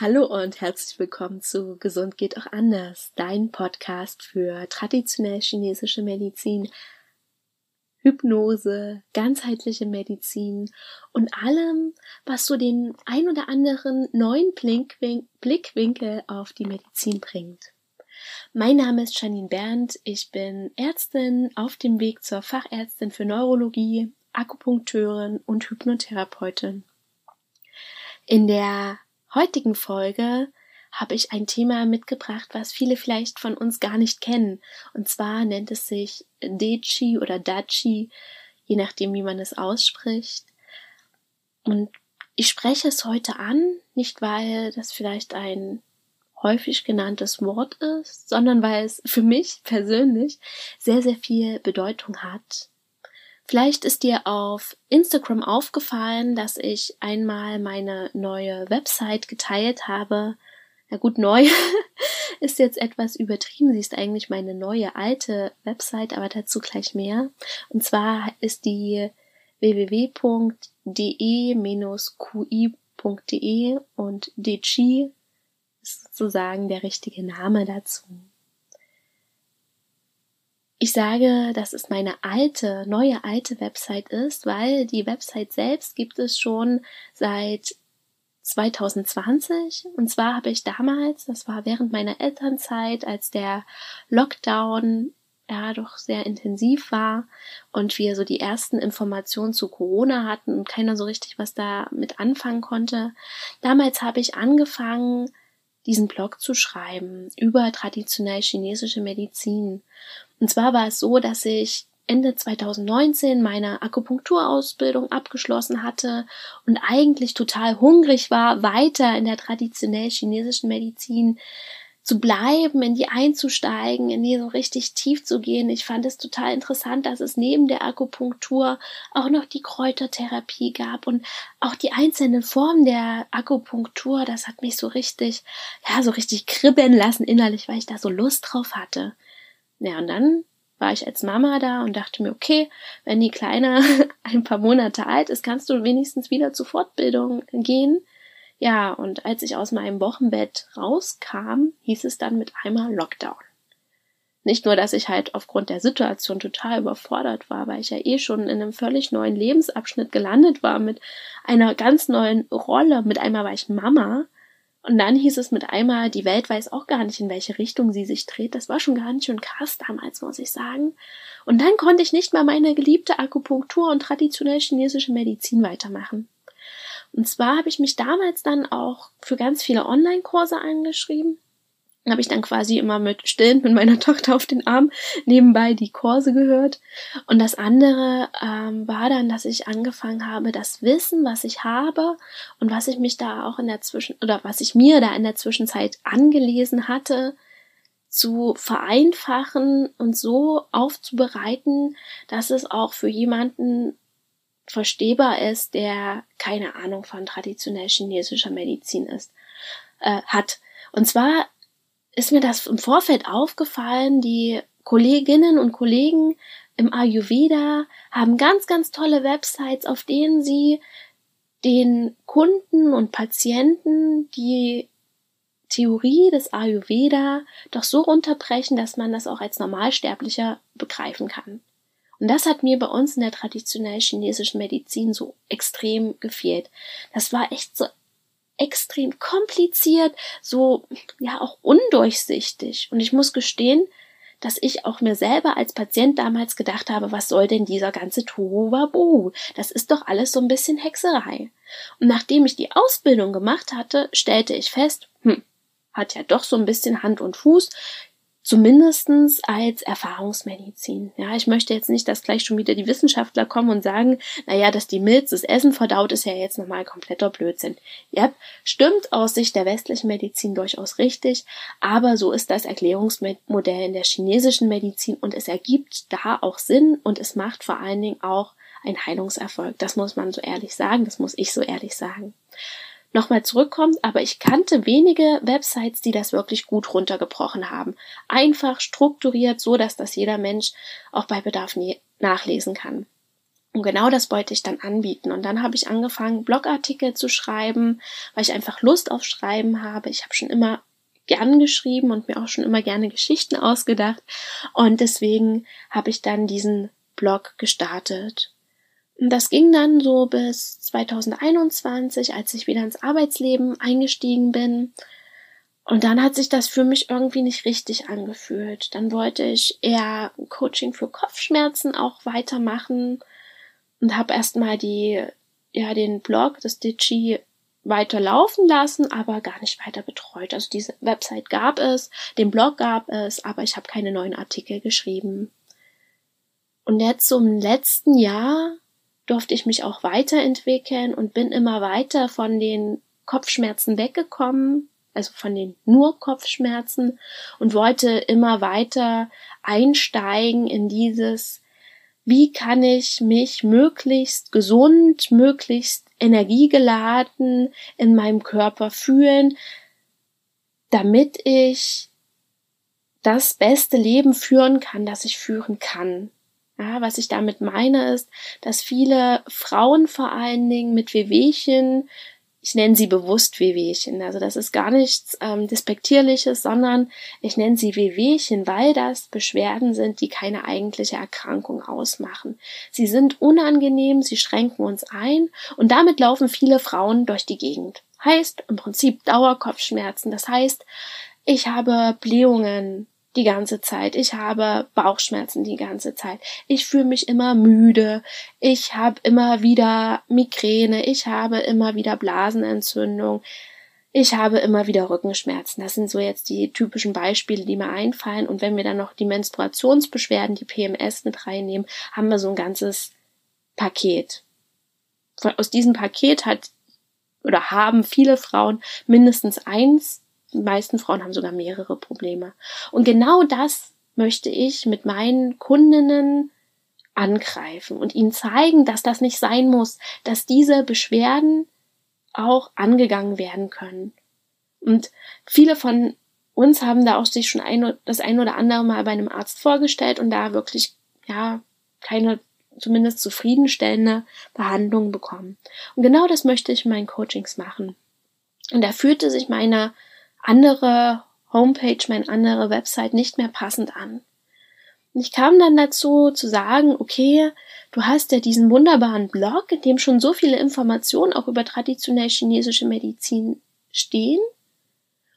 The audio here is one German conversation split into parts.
Hallo und herzlich willkommen zu Gesund geht auch anders, dein Podcast für traditionell chinesische Medizin, Hypnose, ganzheitliche Medizin und allem, was so den ein oder anderen neuen Blickwinkel auf die Medizin bringt. Mein Name ist Janine Berndt, ich bin Ärztin auf dem Weg zur Fachärztin für Neurologie, Akupunkteurin und Hypnotherapeutin. In der heutigen Folge habe ich ein Thema mitgebracht, was viele vielleicht von uns gar nicht kennen. Und zwar nennt es sich Dechi oder Dachi, je nachdem, wie man es ausspricht. Und ich spreche es heute an, nicht weil das vielleicht ein häufig genanntes Wort ist, sondern weil es für mich persönlich sehr, sehr viel Bedeutung hat. Vielleicht ist dir auf Instagram aufgefallen, dass ich einmal meine neue Website geteilt habe. Na gut, neu ist jetzt etwas übertrieben. Sie ist eigentlich meine neue alte Website, aber dazu gleich mehr. Und zwar ist die www.de-qi.de und Dechi ist sozusagen der richtige Name dazu. Ich sage, dass es meine alte, neue alte Website ist, weil die Website selbst gibt es schon seit 2020. Und zwar habe ich damals, das war während meiner Elternzeit, als der Lockdown ja doch sehr intensiv war und wir so die ersten Informationen zu Corona hatten und keiner so richtig was da mit anfangen konnte. Damals habe ich angefangen, diesen Blog zu schreiben über traditionell chinesische Medizin. Und zwar war es so, dass ich Ende 2019 meine Akupunkturausbildung abgeschlossen hatte und eigentlich total hungrig war, weiter in der traditionell chinesischen Medizin zu bleiben, in die einzusteigen, in die so richtig tief zu gehen. Ich fand es total interessant, dass es neben der Akupunktur auch noch die Kräutertherapie gab und auch die einzelnen Formen der Akupunktur. Das hat mich so richtig, ja, so richtig kribbeln lassen innerlich, weil ich da so Lust drauf hatte. Ja, und dann war ich als Mama da und dachte mir, okay, wenn die Kleine ein paar Monate alt ist, kannst du wenigstens wieder zur Fortbildung gehen. Ja, und als ich aus meinem Wochenbett rauskam, hieß es dann mit einmal Lockdown. Nicht nur, dass ich halt aufgrund der Situation total überfordert war, weil ich ja eh schon in einem völlig neuen Lebensabschnitt gelandet war, mit einer ganz neuen Rolle. Mit einmal war ich Mama. Und dann hieß es mit einmal, die Welt weiß auch gar nicht, in welche Richtung sie sich dreht. Das war schon gar nicht schön krass damals, muss ich sagen. Und dann konnte ich nicht mal meine geliebte Akupunktur und traditionell chinesische Medizin weitermachen. Und zwar habe ich mich damals dann auch für ganz viele Online-Kurse eingeschrieben. Habe ich dann quasi immer mit stillend mit meiner Tochter auf den Arm nebenbei die Kurse gehört. Und das andere ähm, war dann, dass ich angefangen habe, das Wissen, was ich habe und was ich mich da auch in der Zwischen oder was ich mir da in der Zwischenzeit angelesen hatte, zu vereinfachen und so aufzubereiten, dass es auch für jemanden verstehbar ist, der keine Ahnung von traditionell chinesischer Medizin ist, äh, hat. Und zwar ist mir das im Vorfeld aufgefallen, die Kolleginnen und Kollegen im Ayurveda haben ganz, ganz tolle Websites, auf denen sie den Kunden und Patienten die Theorie des Ayurveda doch so runterbrechen, dass man das auch als Normalsterblicher begreifen kann. Und das hat mir bei uns in der traditionell chinesischen Medizin so extrem gefehlt. Das war echt so extrem kompliziert, so ja auch undurchsichtig. Und ich muss gestehen, dass ich auch mir selber als Patient damals gedacht habe, was soll denn dieser ganze Tohuwabohu? Das ist doch alles so ein bisschen Hexerei. Und nachdem ich die Ausbildung gemacht hatte, stellte ich fest, hm, hat ja doch so ein bisschen Hand und Fuß zumindestens als Erfahrungsmedizin. Ja, ich möchte jetzt nicht, dass gleich schon wieder die Wissenschaftler kommen und sagen, naja, dass die Milz das Essen verdaut, ist ja jetzt nochmal kompletter Blödsinn. Ja, stimmt aus Sicht der westlichen Medizin durchaus richtig, aber so ist das Erklärungsmodell in der chinesischen Medizin und es ergibt da auch Sinn und es macht vor allen Dingen auch ein Heilungserfolg. Das muss man so ehrlich sagen, das muss ich so ehrlich sagen nochmal zurückkommt, aber ich kannte wenige Websites, die das wirklich gut runtergebrochen haben. Einfach strukturiert, so dass das jeder Mensch auch bei Bedarf nachlesen kann. Und genau das wollte ich dann anbieten. Und dann habe ich angefangen, Blogartikel zu schreiben, weil ich einfach Lust auf Schreiben habe. Ich habe schon immer gern geschrieben und mir auch schon immer gerne Geschichten ausgedacht. Und deswegen habe ich dann diesen Blog gestartet. Das ging dann so bis 2021, als ich wieder ins Arbeitsleben eingestiegen bin. Und dann hat sich das für mich irgendwie nicht richtig angefühlt. Dann wollte ich eher Coaching für Kopfschmerzen auch weitermachen und habe erstmal die, ja, den Blog, das Ditchy weiter laufen lassen, aber gar nicht weiter betreut. Also diese Website gab es, den Blog gab es, aber ich habe keine neuen Artikel geschrieben. Und jetzt so im letzten Jahr durfte ich mich auch weiterentwickeln und bin immer weiter von den Kopfschmerzen weggekommen, also von den nur Kopfschmerzen und wollte immer weiter einsteigen in dieses wie kann ich mich möglichst gesund, möglichst energiegeladen in meinem Körper fühlen, damit ich das beste Leben führen kann, das ich führen kann. Ja, was ich damit meine ist, dass viele Frauen vor allen Dingen mit Wehwehchen ich nenne sie bewusst Wehwehchen. Also das ist gar nichts ähm, Despektierliches, sondern ich nenne sie Wehwehchen, weil das Beschwerden sind, die keine eigentliche Erkrankung ausmachen. Sie sind unangenehm, sie schränken uns ein und damit laufen viele Frauen durch die Gegend. Heißt im Prinzip Dauerkopfschmerzen. Das heißt, ich habe Blähungen, die ganze Zeit. Ich habe Bauchschmerzen die ganze Zeit. Ich fühle mich immer müde. Ich habe immer wieder Migräne. Ich habe immer wieder Blasenentzündung. Ich habe immer wieder Rückenschmerzen. Das sind so jetzt die typischen Beispiele, die mir einfallen. Und wenn wir dann noch die Menstruationsbeschwerden, die PMS mit reinnehmen, haben wir so ein ganzes Paket. Aus diesem Paket hat oder haben viele Frauen mindestens eins die meisten Frauen haben sogar mehrere Probleme. Und genau das möchte ich mit meinen Kundinnen angreifen und ihnen zeigen, dass das nicht sein muss, dass diese Beschwerden auch angegangen werden können. Und viele von uns haben da auch sich schon ein, das ein oder andere Mal bei einem Arzt vorgestellt und da wirklich, ja, keine zumindest zufriedenstellende Behandlung bekommen. Und genau das möchte ich in meinen Coachings machen. Und da fühlte sich meine andere Homepage, meine andere Website nicht mehr passend an. Und ich kam dann dazu zu sagen, okay, du hast ja diesen wunderbaren Blog, in dem schon so viele Informationen auch über traditionell chinesische Medizin stehen.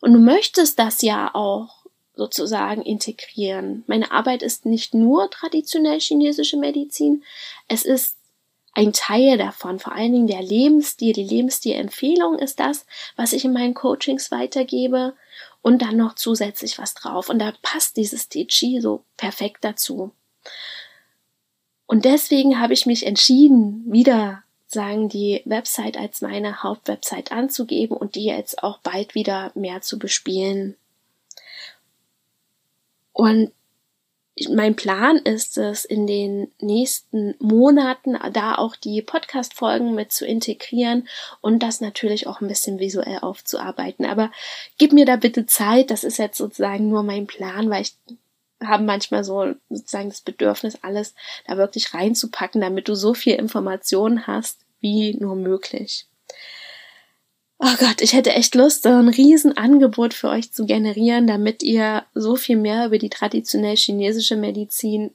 Und du möchtest das ja auch sozusagen integrieren. Meine Arbeit ist nicht nur traditionell chinesische Medizin, es ist ein Teil davon, vor allen Dingen der Lebensstil, die Lebensstilempfehlung ist das, was ich in meinen Coachings weitergebe und dann noch zusätzlich was drauf. Und da passt dieses TG so perfekt dazu. Und deswegen habe ich mich entschieden, wieder sagen die Website als meine Hauptwebsite anzugeben und die jetzt auch bald wieder mehr zu bespielen. Und mein Plan ist es, in den nächsten Monaten da auch die Podcast-Folgen mit zu integrieren und das natürlich auch ein bisschen visuell aufzuarbeiten. Aber gib mir da bitte Zeit. Das ist jetzt sozusagen nur mein Plan, weil ich habe manchmal so sozusagen das Bedürfnis, alles da wirklich reinzupacken, damit du so viel Informationen hast wie nur möglich. Oh Gott, ich hätte echt Lust, so ein Riesenangebot für euch zu generieren, damit ihr so viel mehr über die traditionell chinesische Medizin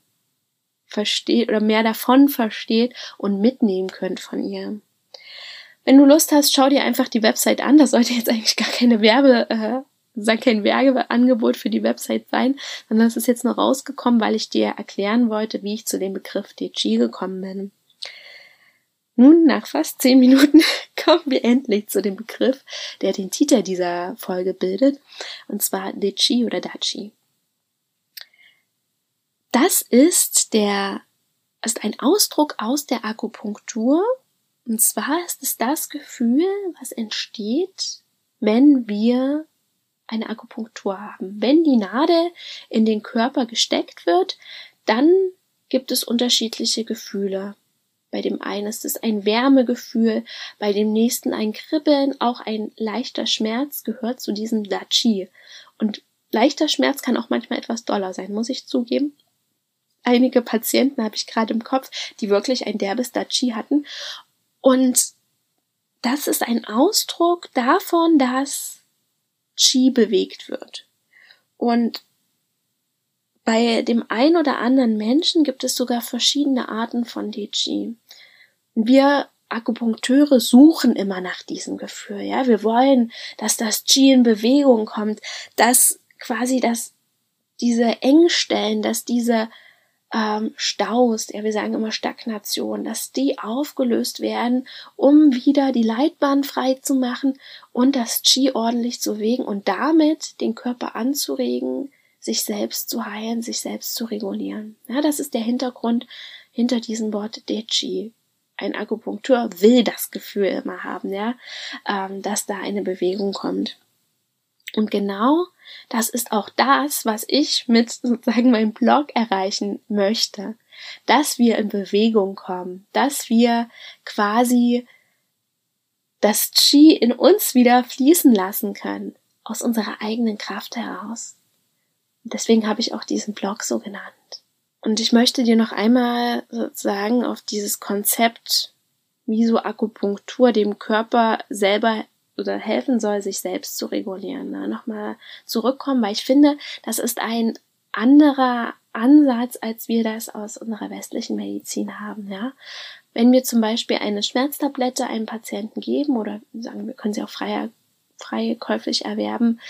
versteht oder mehr davon versteht und mitnehmen könnt von ihr. Wenn du Lust hast, schau dir einfach die Website an. Das sollte jetzt eigentlich gar keine Werbe, äh, soll kein Werbeangebot für die Website sein, sondern es ist jetzt noch rausgekommen, weil ich dir erklären wollte, wie ich zu dem Begriff DG gekommen bin. Nun, nach fast zehn Minuten kommen wir endlich zu dem Begriff, der den Titel dieser Folge bildet, und zwar Dichi oder Dachi. Das ist der, ist ein Ausdruck aus der Akupunktur, und zwar ist es das Gefühl, was entsteht, wenn wir eine Akupunktur haben. Wenn die Nadel in den Körper gesteckt wird, dann gibt es unterschiedliche Gefühle. Bei dem einen ist es ein Wärmegefühl, bei dem nächsten ein Kribbeln, auch ein leichter Schmerz gehört zu diesem Dachi. Und leichter Schmerz kann auch manchmal etwas doller sein, muss ich zugeben. einige Patienten habe ich gerade im Kopf, die wirklich ein derbes Dachi hatten. Und das ist ein Ausdruck davon, dass Qi bewegt wird. Und bei dem einen oder anderen Menschen gibt es sogar verschiedene Arten von Qi. Wir Akupunkteure suchen immer nach diesem Gefühl, ja. Wir wollen, dass das Qi in Bewegung kommt, dass quasi das, diese Engstellen, dass diese ähm, Staus, ja, wir sagen immer Stagnation, dass die aufgelöst werden, um wieder die Leitbahn frei zu machen und das Qi ordentlich zu bewegen und damit den Körper anzuregen, sich selbst zu heilen, sich selbst zu regulieren. Ja, das ist der Hintergrund hinter diesem Wort De Qi. Ein Akupunktur will das Gefühl immer haben, ja, ähm, dass da eine Bewegung kommt. Und genau das ist auch das, was ich mit sozusagen meinem Blog erreichen möchte. Dass wir in Bewegung kommen, dass wir quasi das Qi in uns wieder fließen lassen können, aus unserer eigenen Kraft heraus. Und deswegen habe ich auch diesen Blog so genannt. Und ich möchte dir noch einmal sozusagen auf dieses Konzept, wie so Akupunktur dem Körper selber oder helfen soll, sich selbst zu regulieren. Ne? Nochmal zurückkommen, weil ich finde, das ist ein anderer Ansatz, als wir das aus unserer westlichen Medizin haben. Ja? Wenn wir zum Beispiel eine Schmerztablette einem Patienten geben oder sagen wir können sie auch frei, frei käuflich erwerben,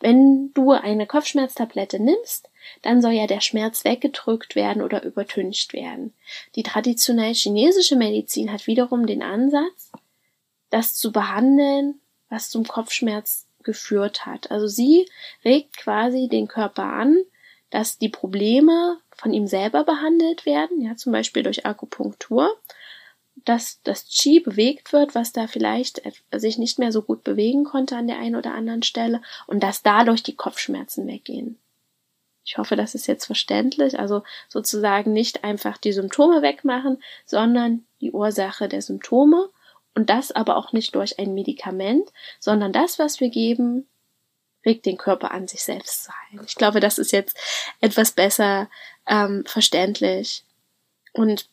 wenn du eine Kopfschmerztablette nimmst, dann soll ja der Schmerz weggedrückt werden oder übertüncht werden. Die traditionell chinesische Medizin hat wiederum den Ansatz, das zu behandeln was zum Kopfschmerz geführt hat. Also sie regt quasi den Körper an, dass die Probleme von ihm selber behandelt werden, ja, zum Beispiel durch Akupunktur, dass das Qi bewegt wird, was da vielleicht sich nicht mehr so gut bewegen konnte an der einen oder anderen Stelle und dass dadurch die Kopfschmerzen weggehen. Ich hoffe, das ist jetzt verständlich. Also sozusagen nicht einfach die Symptome wegmachen, sondern die Ursache der Symptome und das aber auch nicht durch ein Medikament, sondern das, was wir geben, regt den Körper an, sich selbst zu heilen. Ich glaube, das ist jetzt etwas besser ähm, verständlich. Und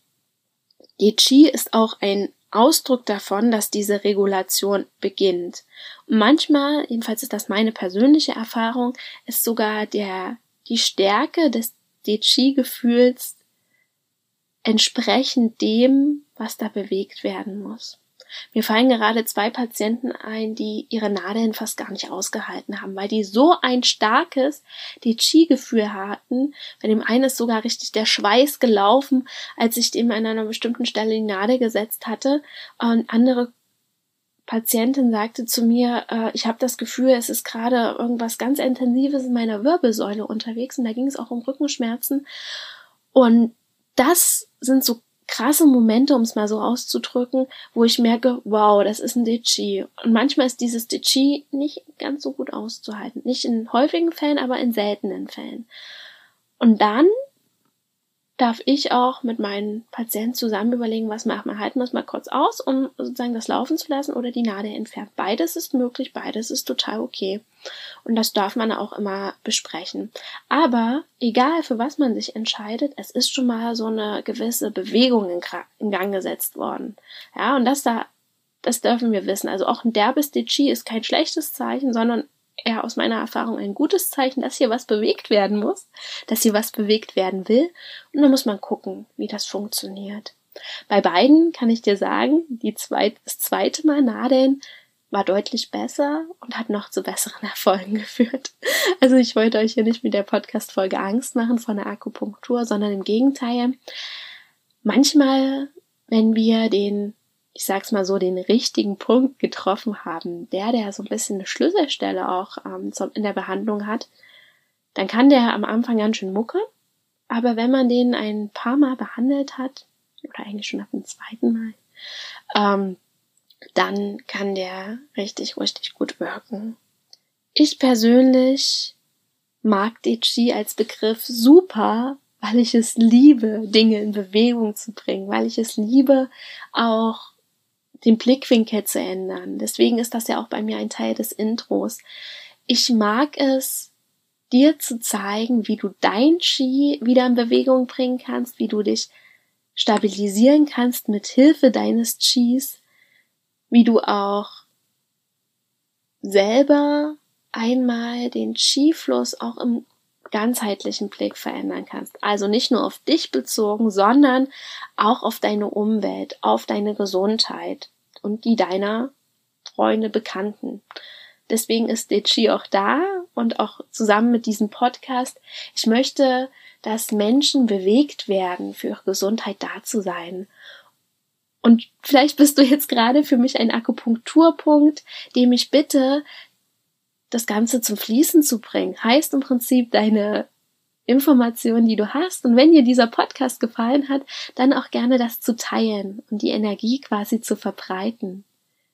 Qi ist auch ein Ausdruck davon, dass diese Regulation beginnt. Und manchmal, jedenfalls ist das meine persönliche Erfahrung, ist sogar der, die Stärke des Qi-Gefühls entsprechend dem, was da bewegt werden muss. Mir fallen gerade zwei Patienten ein, die ihre Nadeln fast gar nicht ausgehalten haben, weil die so ein starkes Qi-Gefühl hatten. Bei dem einen ist sogar richtig der Schweiß gelaufen, als ich dem an einer bestimmten Stelle die Nadel gesetzt hatte. Und andere Patientin sagte zu mir, äh, ich habe das Gefühl, es ist gerade irgendwas ganz Intensives in meiner Wirbelsäule unterwegs und da ging es auch um Rückenschmerzen. Und das sind so krasse Momente, um es mal so auszudrücken, wo ich merke, wow, das ist ein Dichi. Und manchmal ist dieses Dichi nicht ganz so gut auszuhalten. Nicht in häufigen Fällen, aber in seltenen Fällen. Und dann darf ich auch mit meinen Patienten zusammen überlegen, was machen wir. Halten wir es mal kurz aus, um sozusagen das laufen zu lassen oder die Nadel entfernen. Beides ist möglich, beides ist total okay. Und das darf man auch immer besprechen. Aber egal für was man sich entscheidet, es ist schon mal so eine gewisse Bewegung in, Gang gesetzt worden. Ja, und das da, das dürfen wir wissen. Also auch ein derbes Dichi ist kein schlechtes Zeichen, sondern eher aus meiner Erfahrung ein gutes Zeichen, dass hier was bewegt werden muss, dass hier was bewegt werden will. Und dann muss man gucken, wie das funktioniert. Bei beiden kann ich dir sagen, die zweit, das zweite Mal Nadeln war deutlich besser und hat noch zu besseren Erfolgen geführt. Also ich wollte euch hier nicht mit der Podcast-Folge Angst machen von der Akupunktur, sondern im Gegenteil. Manchmal, wenn wir den ich sag's mal so, den richtigen Punkt getroffen haben, der, der so ein bisschen eine Schlüsselstelle auch ähm, in der Behandlung hat, dann kann der am Anfang ganz schön mucke. Aber wenn man den ein paar Mal behandelt hat, oder eigentlich schon ab dem zweiten Mal, ähm, dann kann der richtig, richtig gut wirken. Ich persönlich mag Qi als Begriff super, weil ich es liebe, Dinge in Bewegung zu bringen, weil ich es liebe, auch den Blickwinkel zu ändern. Deswegen ist das ja auch bei mir ein Teil des Intros. Ich mag es, dir zu zeigen, wie du dein Ski wieder in Bewegung bringen kannst, wie du dich stabilisieren kannst mit Hilfe deines Chis, wie du auch selber einmal den Chi-Fluss auch im ganzheitlichen Blick verändern kannst. Also nicht nur auf dich bezogen, sondern auch auf deine Umwelt, auf deine Gesundheit und die deiner Freunde, Bekannten. Deswegen ist Dechi auch da und auch zusammen mit diesem Podcast. Ich möchte, dass Menschen bewegt werden, für ihre Gesundheit da zu sein. Und vielleicht bist du jetzt gerade für mich ein Akupunkturpunkt, dem ich bitte, das Ganze zum Fließen zu bringen. Heißt im Prinzip deine Informationen, die du hast. Und wenn dir dieser Podcast gefallen hat, dann auch gerne das zu teilen und die Energie quasi zu verbreiten.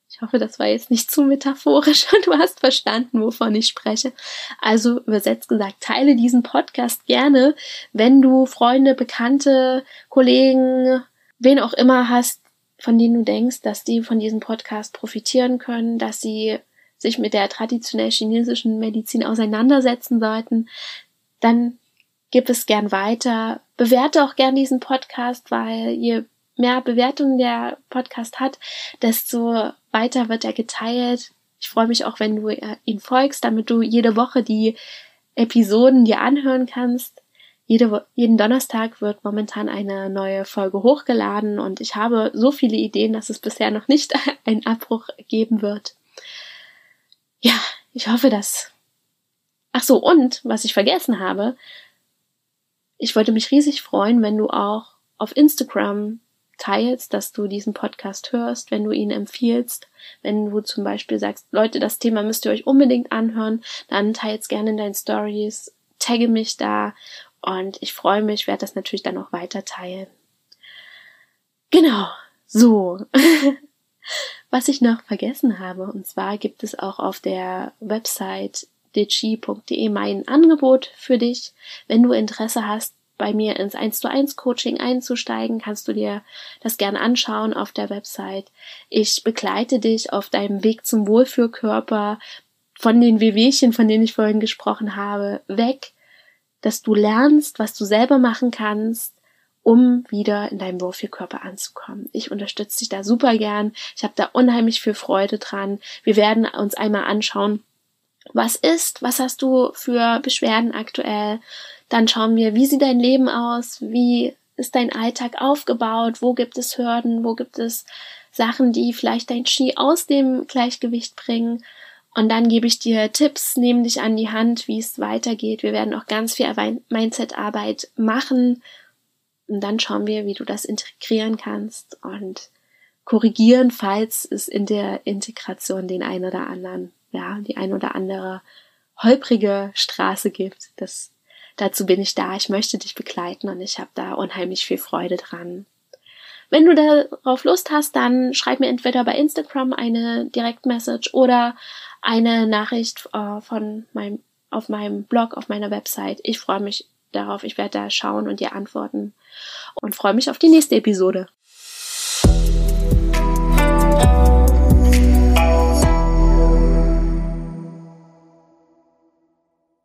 Ich hoffe, das war jetzt nicht zu metaphorisch und du hast verstanden, wovon ich spreche. Also übersetzt gesagt, teile diesen Podcast gerne, wenn du Freunde, Bekannte, Kollegen, wen auch immer hast, von denen du denkst, dass die von diesem Podcast profitieren können, dass sie sich mit der traditionell chinesischen Medizin auseinandersetzen sollten, dann gib es gern weiter. Bewerte auch gern diesen Podcast, weil je mehr Bewertungen der Podcast hat, desto weiter wird er geteilt. Ich freue mich auch, wenn du ihn folgst, damit du jede Woche die Episoden dir anhören kannst. Jede, jeden Donnerstag wird momentan eine neue Folge hochgeladen und ich habe so viele Ideen, dass es bisher noch nicht einen Abbruch geben wird. Ja, ich hoffe, dass. Ach so, und was ich vergessen habe, ich wollte mich riesig freuen, wenn du auch auf Instagram teilst, dass du diesen Podcast hörst, wenn du ihn empfiehlst, wenn du zum Beispiel sagst, Leute, das Thema müsst ihr euch unbedingt anhören, dann teils gerne in deinen Stories, tagge mich da und ich freue mich, werde das natürlich dann auch weiter teilen. Genau, so. Was ich noch vergessen habe, und zwar gibt es auch auf der Website digi.de mein Angebot für dich. Wenn du Interesse hast, bei mir ins 1 zu 1 Coaching einzusteigen, kannst du dir das gerne anschauen auf der Website. Ich begleite dich auf deinem Weg zum Wohlfühlkörper von den Wehwehchen, von denen ich vorhin gesprochen habe, weg, dass du lernst, was du selber machen kannst, um wieder in deinem Wohlfühlkörper anzukommen. Ich unterstütze dich da super gern. Ich habe da unheimlich viel Freude dran. Wir werden uns einmal anschauen, was ist, was hast du für Beschwerden aktuell, dann schauen wir, wie sieht dein Leben aus? Wie ist dein Alltag aufgebaut? Wo gibt es Hürden? Wo gibt es Sachen, die vielleicht dein Ski aus dem Gleichgewicht bringen? Und dann gebe ich dir Tipps, nehme dich an die Hand, wie es weitergeht. Wir werden auch ganz viel Mindset-Arbeit machen. Und dann schauen wir, wie du das integrieren kannst und korrigieren, falls es in der Integration den einen oder anderen, ja, die ein oder andere holprige Straße gibt. Das dazu bin ich da, ich möchte dich begleiten und ich habe da unheimlich viel Freude dran. Wenn du darauf Lust hast, dann schreib mir entweder bei Instagram eine Direktmessage oder eine Nachricht äh, von meinem, auf meinem Blog, auf meiner Website. Ich freue mich darauf. Ich werde da schauen und dir antworten und freue mich auf die nächste Episode.